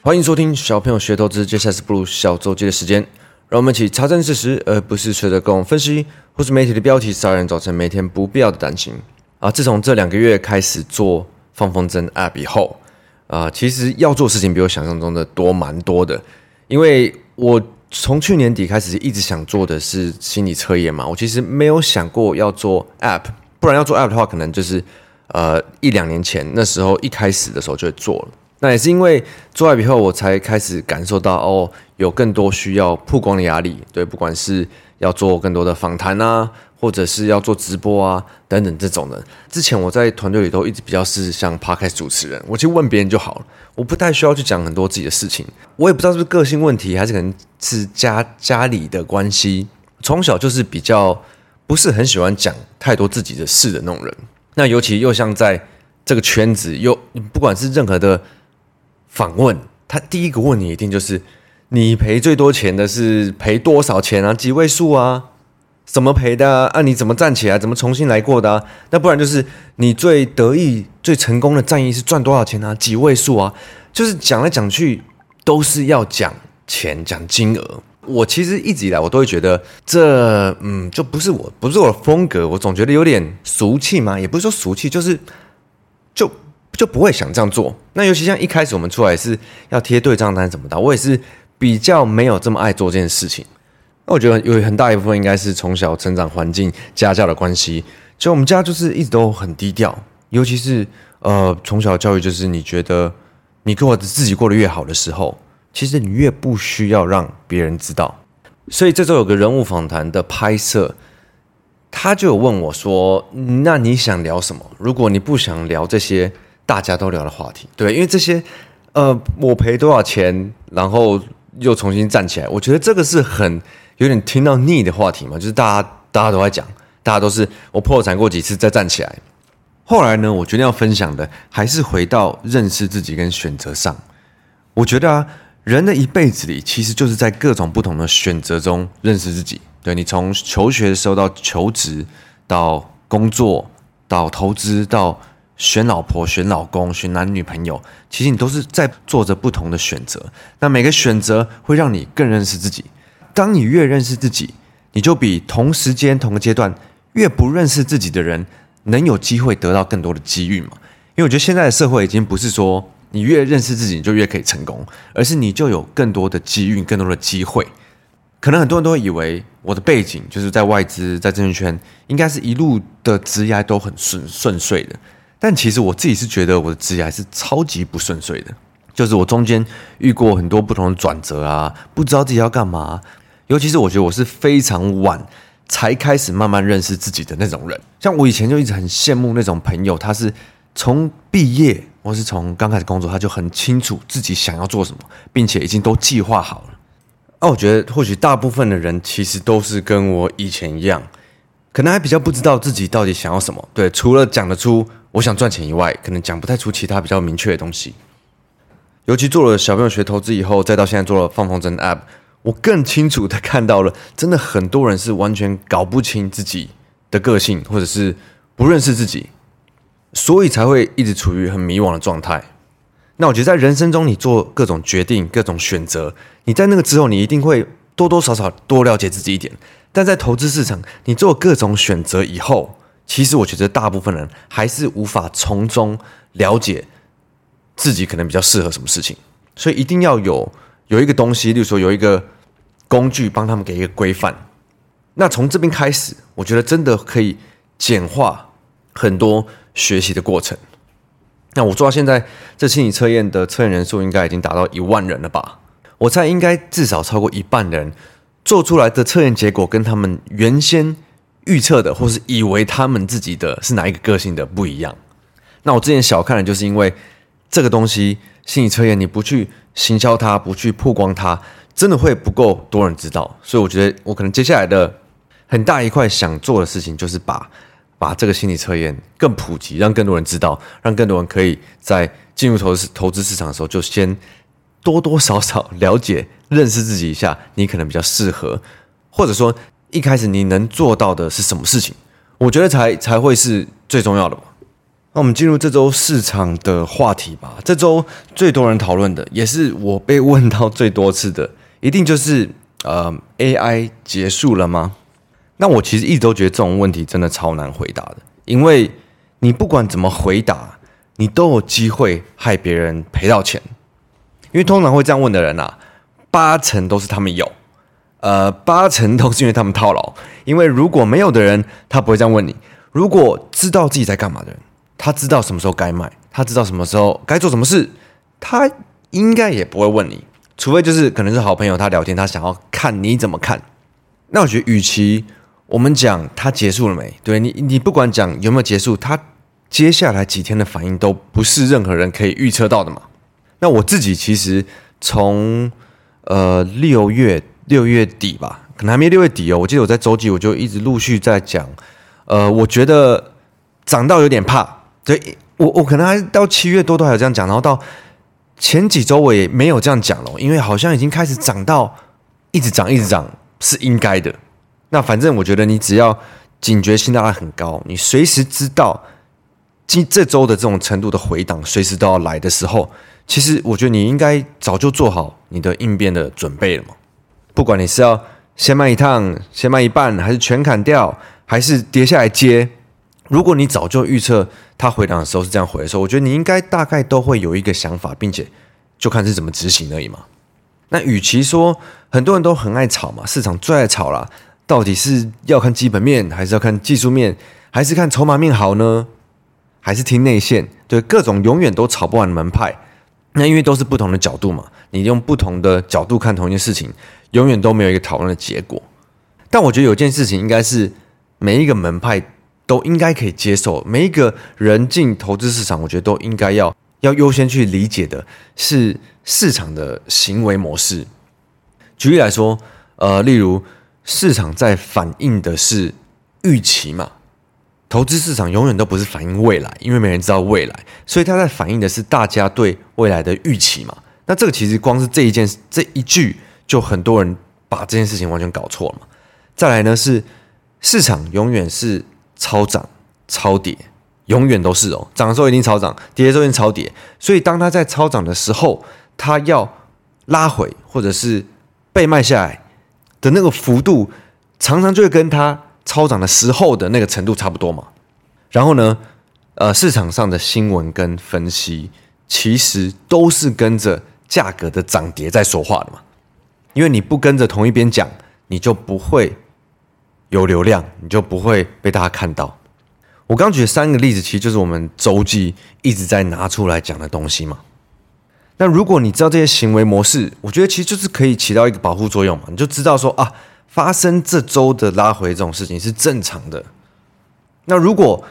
欢迎收听小朋友学投资，接下来是步入小周记的时间，让我们一起查证事实，而不是随着各种分析或是媒体的标题杀人，造成每天不必要的担心。啊，自从这两个月开始做放风筝 App 以后，啊，其实要做事情比我想象中的多蛮多的，因为我从去年底开始一直想做的是心理测验嘛，我其实没有想过要做 App，不然要做 App 的话，可能就是呃一两年前那时候一开始的时候就会做了。那也是因为做完以后，我才开始感受到哦，有更多需要曝光的压力。对，不管是要做更多的访谈啊，或者是要做直播啊等等这种的。之前我在团队里头一直比较是像 Podcast 主持人，我去问别人就好了，我不太需要去讲很多自己的事情。我也不知道是不是个性问题，还是可能是家家里的关系，从小就是比较不是很喜欢讲太多自己的事的那种人。那尤其又像在这个圈子，又不管是任何的。访问他第一个问你一定就是你赔最多钱的是赔多少钱啊？几位数啊？怎么赔的啊？啊你怎么站起来？怎么重新来过的啊？那不然就是你最得意、最成功的战役是赚多少钱啊？几位数啊？就是讲来讲去都是要讲钱、讲金额。我其实一直以来我都会觉得这嗯就不是我不是我的风格，我总觉得有点俗气嘛，也不是说俗气，就是就。就不会想这样做。那尤其像一开始我们出来是要贴对账单怎么的，我也是比较没有这么爱做这件事情。那我觉得有很大一部分应该是从小成长环境、家教的关系。就我们家就是一直都很低调，尤其是呃从小教育就是你觉得你跟我自己过得越好的时候，其实你越不需要让别人知道。所以这周有个人物访谈的拍摄，他就有问我说：“那你想聊什么？如果你不想聊这些。”大家都聊的话题，对，因为这些，呃，我赔多少钱，然后又重新站起来，我觉得这个是很有点听到腻的话题嘛，就是大家大家都在讲，大家都是我破产过几次再站起来。后来呢，我决定要分享的还是回到认识自己跟选择上。我觉得啊，人的一辈子里，其实就是在各种不同的选择中认识自己。对，你从求学的时候到求职，到工作，到投资，到选老婆、选老公、选男女朋友，其实你都是在做着不同的选择。那每个选择会让你更认识自己。当你越认识自己，你就比同时间、同个阶段越不认识自己的人能有机会得到更多的机遇嘛？因为我觉得现在的社会已经不是说你越认识自己你就越可以成功，而是你就有更多的机遇、更多的机会。可能很多人都会以为我的背景就是在外资、在证券圈，应该是一路的职业都很顺顺遂的。但其实我自己是觉得我的职业还是超级不顺遂的，就是我中间遇过很多不同的转折啊，不知道自己要干嘛。尤其是我觉得我是非常晚才开始慢慢认识自己的那种人。像我以前就一直很羡慕那种朋友，他是从毕业或是从刚开始工作，他就很清楚自己想要做什么，并且已经都计划好了。那我觉得或许大部分的人其实都是跟我以前一样，可能还比较不知道自己到底想要什么。对，除了讲得出。我想赚钱以外，可能讲不太出其他比较明确的东西。尤其做了小朋友学投资以后，再到现在做了放风筝 App，我更清楚的看到了，真的很多人是完全搞不清自己的个性，或者是不认识自己，所以才会一直处于很迷惘的状态。那我觉得在人生中，你做各种决定、各种选择，你在那个之后，你一定会多多少少多了解自己一点。但在投资市场，你做各种选择以后，其实我觉得大部分人还是无法从中了解自己可能比较适合什么事情，所以一定要有有一个东西，例如说有一个工具帮他们给一个规范。那从这边开始，我觉得真的可以简化很多学习的过程。那我做到现在，这心理测验的测验人数应该已经达到一万人了吧？我猜应该至少超过一半人做出来的测验结果跟他们原先。预测的，或是以为他们自己的是哪一个个性的不一样。那我之前小看的，就是因为这个东西心理测验，你不去行销它，不去曝光它，真的会不够多人知道。所以我觉得，我可能接下来的很大一块想做的事情，就是把把这个心理测验更普及，让更多人知道，让更多人可以在进入投资投资市场的时候，就先多多少少了解、认识自己一下，你可能比较适合，或者说。一开始你能做到的是什么事情？我觉得才才会是最重要的吧。那我们进入这周市场的话题吧。这周最多人讨论的，也是我被问到最多次的，一定就是呃，AI 结束了吗？那我其实一直都觉得这种问题真的超难回答的，因为你不管怎么回答，你都有机会害别人赔到钱。因为通常会这样问的人啊，八成都是他们有，呃，八成都是因为他们套牢。因为如果没有的人，他不会这样问你。如果知道自己在干嘛的人，他知道什么时候该卖，他知道什么时候该做什么事，他应该也不会问你，除非就是可能是好朋友，他聊天，他想要看你怎么看。那我觉得，与其我们讲他结束了没，对你，你不管讲有没有结束，他接下来几天的反应都不是任何人可以预测到的嘛。那我自己其实从呃六月六月底吧，可能还没六月底哦，我记得我在周记我就一直陆续在讲，呃，我觉得涨到有点怕。对，我我可能还到七月多都还有这样讲，然后到前几周我也没有这样讲了，因为好像已经开始涨到一直涨一直涨是应该的。那反正我觉得你只要警觉性大概很高，你随时知道今这周的这种程度的回档随时都要来的时候，其实我觉得你应该早就做好你的应变的准备了嘛。不管你是要先卖一趟，先卖一半，还是全砍掉，还是跌下来接。如果你早就预测它回档的时候是这样回的时候，我觉得你应该大概都会有一个想法，并且就看是怎么执行而已嘛。那与其说很多人都很爱炒嘛，市场最爱炒啦，到底是要看基本面，还是要看技术面，还是看筹码面好呢？还是听内线？对，各种永远都炒不完的门派。那因为都是不同的角度嘛，你用不同的角度看同一件事情，永远都没有一个讨论的结果。但我觉得有件事情应该是每一个门派。都应该可以接受，每一个人进投资市场，我觉得都应该要要优先去理解的是市场的行为模式。举例来说，呃，例如市场在反映的是预期嘛，投资市场永远都不是反映未来，因为没人知道未来，所以它在反映的是大家对未来的预期嘛。那这个其实光是这一件这一句，就很多人把这件事情完全搞错了嘛。再来呢，是市场永远是。超涨、超跌，永远都是哦。涨的时候一定超涨，跌的时候一定超跌。所以当它在超涨的时候，它要拉回或者是被卖下来的那个幅度，常常就会跟它超涨的时候的那个程度差不多嘛。然后呢，呃，市场上的新闻跟分析，其实都是跟着价格的涨跌在说话的嘛。因为你不跟着同一边讲，你就不会。有流量，你就不会被大家看到。我刚举的三个例子，其实就是我们周记一直在拿出来讲的东西嘛。那如果你知道这些行为模式，我觉得其实就是可以起到一个保护作用嘛。你就知道说啊，发生这周的拉回这种事情是正常的。那如果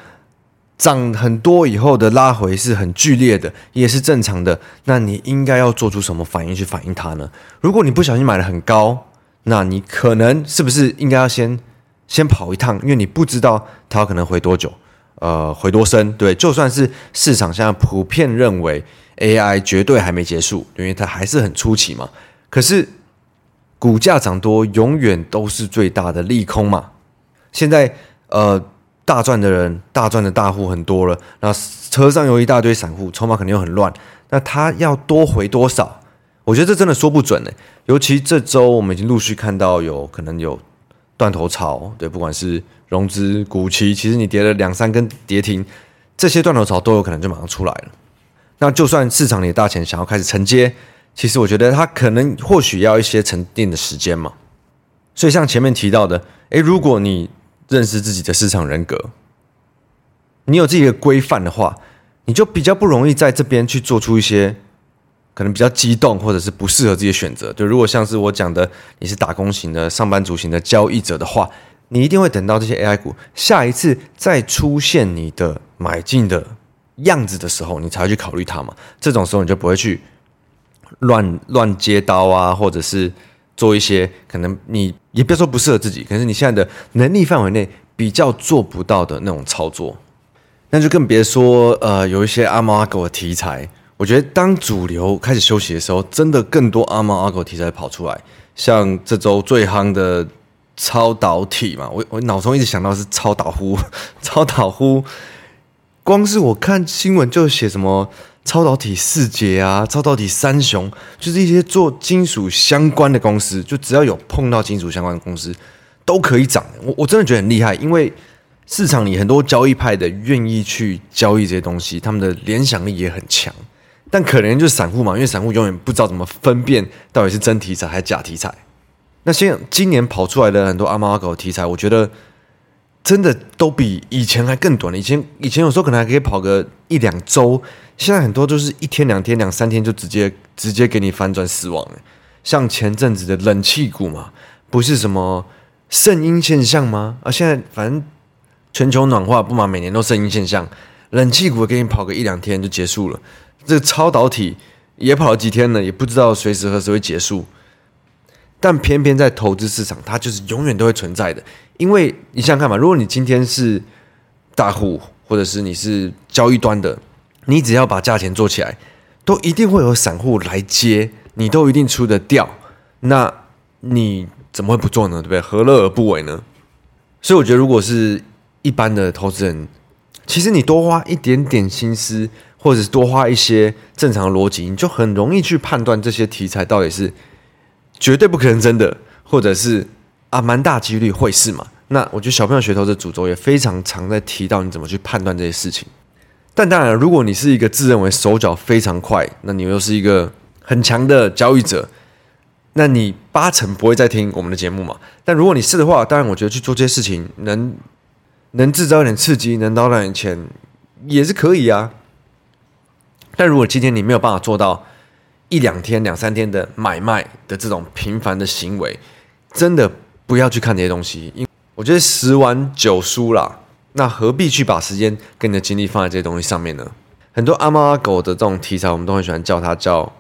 涨很多以后的拉回是很剧烈的，也是正常的。那你应该要做出什么反应去反映它呢？如果你不小心买的很高，那你可能是不是应该要先？先跑一趟，因为你不知道它可能回多久，呃，回多深。对，就算是市场现在普遍认为 AI 绝对还没结束，因为它还是很初期嘛。可是股价涨多永远都是最大的利空嘛。现在呃，大赚的人，大赚的大户很多了，那车上有一大堆散户，筹码肯定又很乱。那他要多回多少？我觉得这真的说不准呢。尤其这周我们已经陆续看到有可能有。断头潮，对，不管是融资、股期，其实你跌了两三根跌停，这些断头潮都有可能就马上出来了。那就算市场里的大钱想要开始承接，其实我觉得它可能或许要一些沉淀的时间嘛。所以像前面提到的，诶，如果你认识自己的市场人格，你有自己的规范的话，你就比较不容易在这边去做出一些。可能比较激动，或者是不适合自己的选择。就如果像是我讲的，你是打工型的、上班族型的交易者的话，你一定会等到这些 AI 股下一次再出现你的买进的样子的时候，你才会去考虑它嘛。这种时候你就不会去乱乱接刀啊，或者是做一些可能你也别说不适合自己，可是你现在的能力范围内比较做不到的那种操作，那就更别说呃有一些阿猫阿狗的题材。我觉得当主流开始休息的时候，真的更多阿猫阿狗题材跑出来，像这周最夯的超导体嘛，我我脑中一直想到是超导呼，超导呼光是我看新闻就写什么超导体四杰啊、超导体三雄，就是一些做金属相关的公司，就只要有碰到金属相关的公司都可以涨。我我真的觉得很厉害，因为市场里很多交易派的愿意去交易这些东西，他们的联想力也很强。但可能就是散户嘛，因为散户永远不知道怎么分辨到底是真题材还是假题材。那现今年跑出来的很多阿猫阿狗题材，我觉得真的都比以前还更短了。以前以前有时候可能还可以跑个一两周，现在很多都是一天两天两三天就直接直接给你反转死亡。像前阵子的冷气股嘛，不是什么圣婴现象吗？啊，现在反正全球暖化不嘛，每年都圣婴现象，冷气股给你跑个一两天就结束了。这个超导体也跑了几天了，也不知道随时何时会结束。但偏偏在投资市场，它就是永远都会存在的。因为你想想看嘛，如果你今天是大户，或者是你是交易端的，你只要把价钱做起来，都一定会有散户来接，你都一定出得掉。那你怎么会不做呢？对不对？何乐而不为呢？所以我觉得，如果是一般的投资人，其实你多花一点点心思，或者是多花一些正常的逻辑，你就很容易去判断这些题材到底是。绝对不可能真的，或者是啊，蛮大几率会是嘛？那我觉得小朋友学投资主轴也非常常在提到你怎么去判断这些事情。但当然，如果你是一个自认为手脚非常快，那你又是一个很强的交易者，那你八成不会再听我们的节目嘛？但如果你是的话，当然我觉得去做这些事情能能制造一点刺激，能捞到点钱也是可以啊。但如果今天你没有办法做到，一两天、两三天的买卖的这种频繁的行为，真的不要去看这些东西，因我觉得十玩九输啦。那何必去把时间跟你的精力放在这些东西上面呢？很多阿猫阿狗的这种题材，我们都很喜欢叫它叫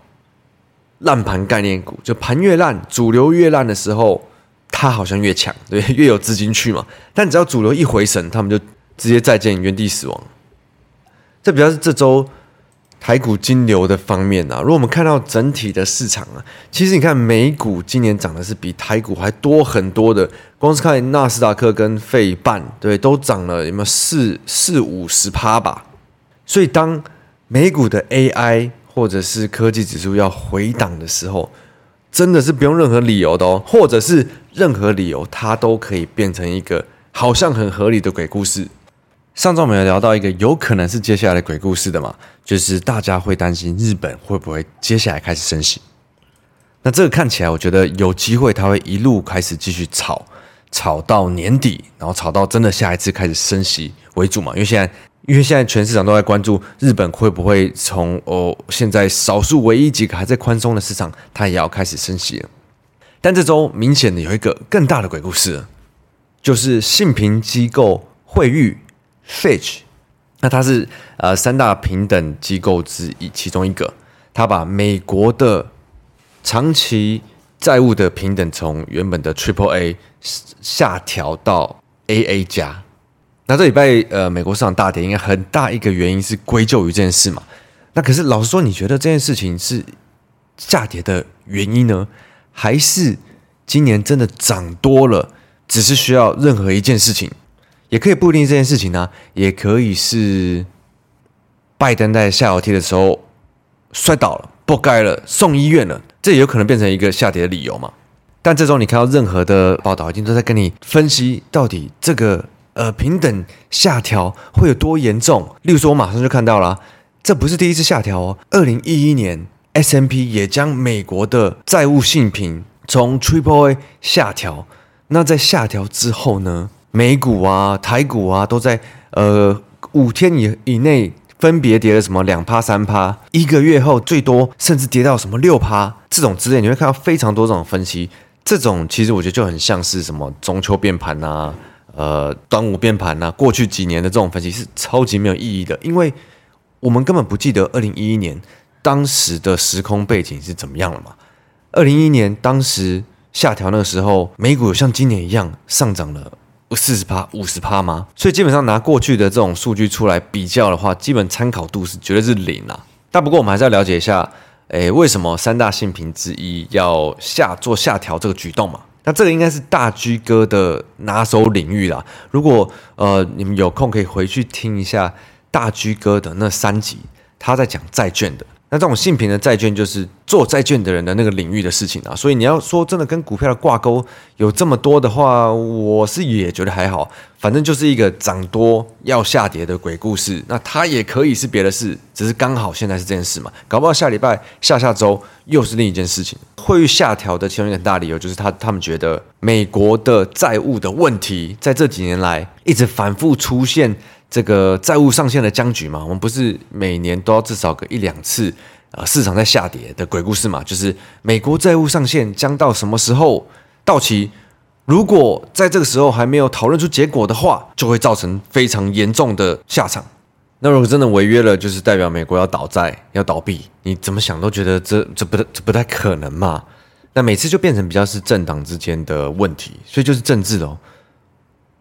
烂盘概念股。就盘越烂，主流越烂的时候，它好像越强，对，越有资金去嘛。但只要主流一回神，他们就直接再见，原地死亡。这比较是这周。台股金流的方面啊，如果我们看到整体的市场啊，其实你看美股今年涨的是比台股还多很多的，光是看纳斯达克跟费半，对，都涨了有没有四四五十趴吧？所以当美股的 AI 或者是科技指数要回档的时候，真的是不用任何理由的哦，或者是任何理由，它都可以变成一个好像很合理的鬼故事。上周我们有聊到一个有可能是接下来的鬼故事的嘛，就是大家会担心日本会不会接下来开始升息。那这个看起来，我觉得有机会，它会一路开始继续炒，炒到年底，然后炒到真的下一次开始升息为主嘛。因为现在，因为现在全市场都在关注日本会不会从哦现在少数唯一几个还在宽松的市场，它也要开始升息了。但这周明显的有一个更大的鬼故事，就是信评机构惠誉。Fitch，那它是呃三大平等机构之一其中一个，它把美国的长期债务的平等从原本的 Triple A 下调到 AA 加。那这礼拜呃美国市场大跌，应该很大一个原因是归咎于这件事嘛？那可是老实说，你觉得这件事情是下跌的原因呢，还是今年真的涨多了，只是需要任何一件事情？也可以不一定这件事情呢、也可以是拜登在下楼梯的时候摔倒了，不该了，送医院了，这也有可能变成一个下跌的理由嘛。但这种你看到任何的报道，已经都在跟你分析到底这个呃平等下调会有多严重。例如说，我马上就看到了，这不是第一次下调哦。二零一一年 S M P 也将美国的债务信评从 Triple A 下调，那在下调之后呢？美股啊、台股啊，都在呃五天以以内分别跌了什么两趴、三趴，一个月后最多甚至跌到什么六趴这种之类，你会看到非常多这种分析。这种其实我觉得就很像是什么中秋变盘呐、呃端午变盘呐，过去几年的这种分析是超级没有意义的，因为我们根本不记得二零一一年当时的时空背景是怎么样了嘛。二零一一年当时下调那个时候，美股有像今年一样上涨了。四十趴、五十趴吗？所以基本上拿过去的这种数据出来比较的话，基本参考度是绝对是零啊。但不过我们还是要了解一下，诶，为什么三大信评之一要下做下调这个举动嘛？那这个应该是大居哥的拿手领域啦。如果呃你们有空可以回去听一下大居哥的那三集，他在讲债券的。那这种性平的债券就是做债券的人的那个领域的事情啊，所以你要说真的跟股票的挂钩有这么多的话，我是也觉得还好，反正就是一个涨多要下跌的鬼故事。那它也可以是别的事，只是刚好现在是这件事嘛，搞不好下礼拜、下下周又是另一件事情。会下调的其中一个很大理由就是他他们觉得美国的债务的问题在这几年来一直反复出现。这个债务上限的僵局嘛，我们不是每年都要至少个一两次，呃，市场在下跌的鬼故事嘛，就是美国债务上限将到什么时候到期？如果在这个时候还没有讨论出结果的话，就会造成非常严重的下场。那如果真的违约了，就是代表美国要倒债、要倒闭，你怎么想都觉得这这不这不太可能嘛。那每次就变成比较是政党之间的问题，所以就是政治哦。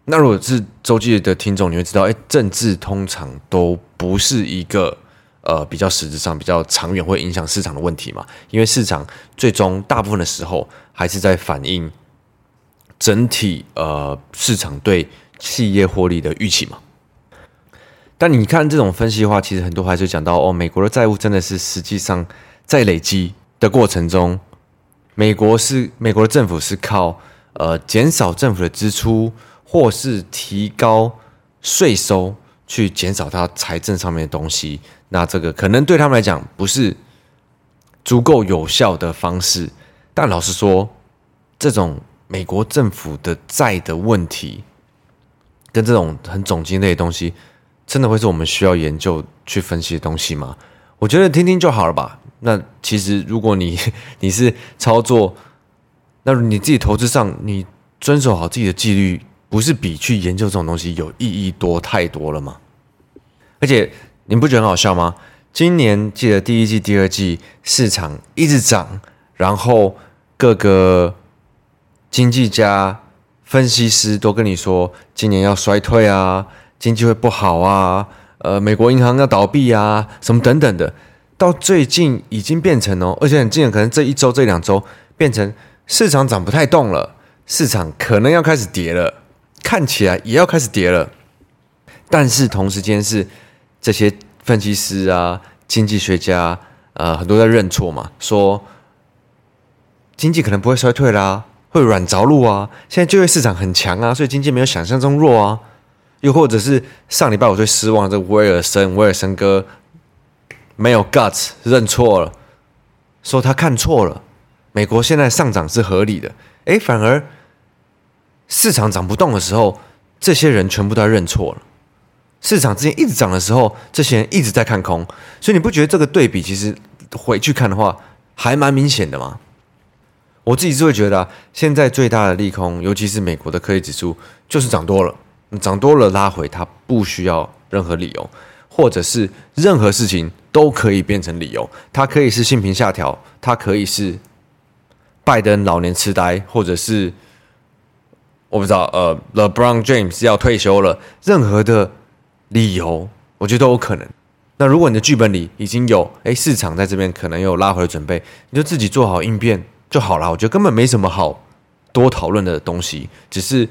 那如果是周记的听众，你会知道，哎，政治通常都不是一个呃比较实质上、比较长远会影响市场的问题嘛，因为市场最终大部分的时候还是在反映整体呃市场对企业获利的预期嘛。但你看这种分析的话，其实很多还是讲到哦，美国的债务真的是实际上在累积的过程中，美国是美国的政府是靠呃减少政府的支出。或是提高税收去减少它财政上面的东西，那这个可能对他们来讲不是足够有效的方式。但老实说，这种美国政府的债的问题，跟这种很总经类的东西，真的会是我们需要研究去分析的东西吗？我觉得听听就好了吧。那其实如果你 你是操作，那你自己投资上，你遵守好自己的纪律。不是比去研究这种东西有意义多太多了吗？而且你不觉得很好笑吗？今年记得第一季、第二季市场一直涨，然后各个经济家、分析师都跟你说今年要衰退啊，经济会不好啊，呃，美国银行要倒闭啊，什么等等的。到最近已经变成哦，而且很近，可能这一周、这两周变成市场涨不太动了，市场可能要开始跌了。看起来也要开始跌了，但是同时间是这些分析师啊、经济学家，呃，很多在认错嘛，说经济可能不会衰退啦，会软着陆啊。现在就业市场很强啊，所以经济没有想象中弱啊。又或者是上礼拜我最失望的这威尔森，威尔森哥没有 guts 认错了，说他看错了，美国现在上涨是合理的，诶，反而。市场涨不动的时候，这些人全部都认错了。市场之前一直涨的时候，这些人一直在看空。所以你不觉得这个对比其实回去看的话，还蛮明显的吗？我自己是会觉得，现在最大的利空，尤其是美国的科技指数，就是涨多了。涨多了拉回，它不需要任何理由，或者是任何事情都可以变成理由。它可以是性平下调，它可以是拜登老年痴呆，或者是。我不知道，呃，LeBron James 要退休了，任何的理由，我觉得都有可能。那如果你的剧本里已经有，哎，市场在这边可能有拉回的准备，你就自己做好应变就好了。我觉得根本没什么好多讨论的东西，只是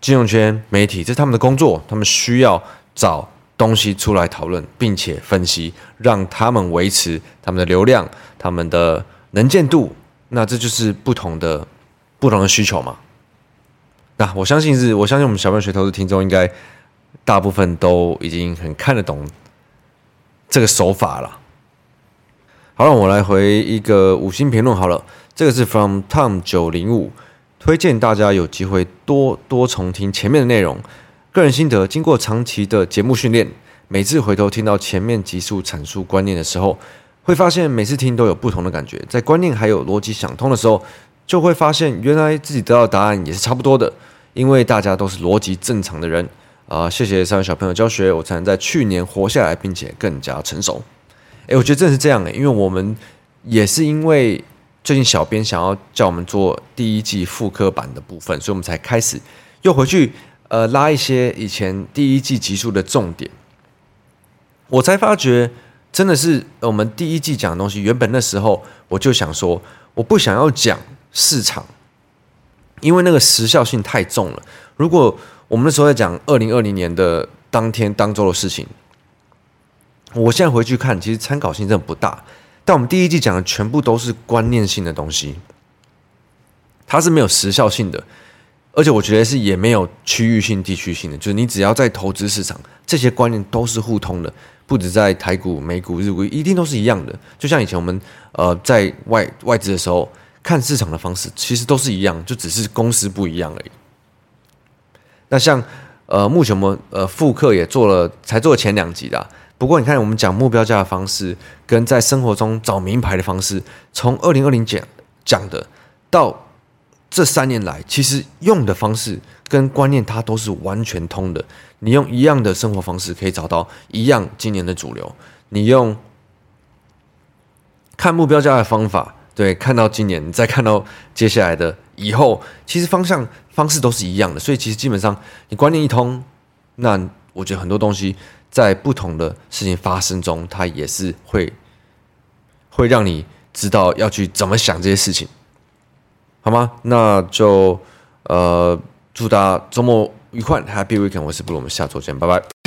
金融圈媒体这是他们的工作，他们需要找东西出来讨论，并且分析，让他们维持他们的流量、他们的能见度。那这就是不同的不同的需求嘛。那、我相信是，我相信我们小朋友学投资听众应该大部分都已经很看得懂这个手法了。好了，我来回一个五星评论好了，这个是 from Tom 九零五，推荐大家有机会多多重听前面的内容。个人心得，经过长期的节目训练，每次回头听到前面集数阐述观念的时候，会发现每次听都有不同的感觉。在观念还有逻辑想通的时候，就会发现原来自己得到的答案也是差不多的。因为大家都是逻辑正常的人啊、谢谢三位小朋友教学，我才能在去年活下来，并且更加成熟。诶，我觉得真的是这样诶，因为我们也是因为最近小编想要叫我们做第一季复刻版的部分，所以我们才开始又回去呃拉一些以前第一季集数的重点。我才发觉真的是我们第一季讲的东西，原本那时候我就想说，我不想要讲市场。因为那个时效性太重了。如果我们那时候在讲二零二零年的当天当周的事情，我现在回去看，其实参考性真的不大。但我们第一季讲的全部都是观念性的东西，它是没有时效性的，而且我觉得是也没有区域性、地区性的。就是你只要在投资市场，这些观念都是互通的，不止在台股、美股、日股，一定都是一样的。就像以前我们呃在外外资的时候看市场的方式，其实都是一样，就只是公司不一样而已。那像呃目前我们呃复刻也做了，才做了前两集的。不过你看，我们讲目标价的方式，跟在生活中找名牌的方式，从二零二零讲讲的到这三年来，其实用的方式跟观念它都是完全通的。你用一样的生活方式，可以找到一样今年的主流。你用看目标价的方法，对，看到今年，你再看到接下来的以后，其实方向方式都是一样的。所以其实基本上你观念一通，那我觉得很多东西。在不同的事情发生中，它也是会会让你知道要去怎么想这些事情，好吗？那就呃，祝大家周末愉快，Happy Weekend！我是布鲁，我们下周见，拜拜。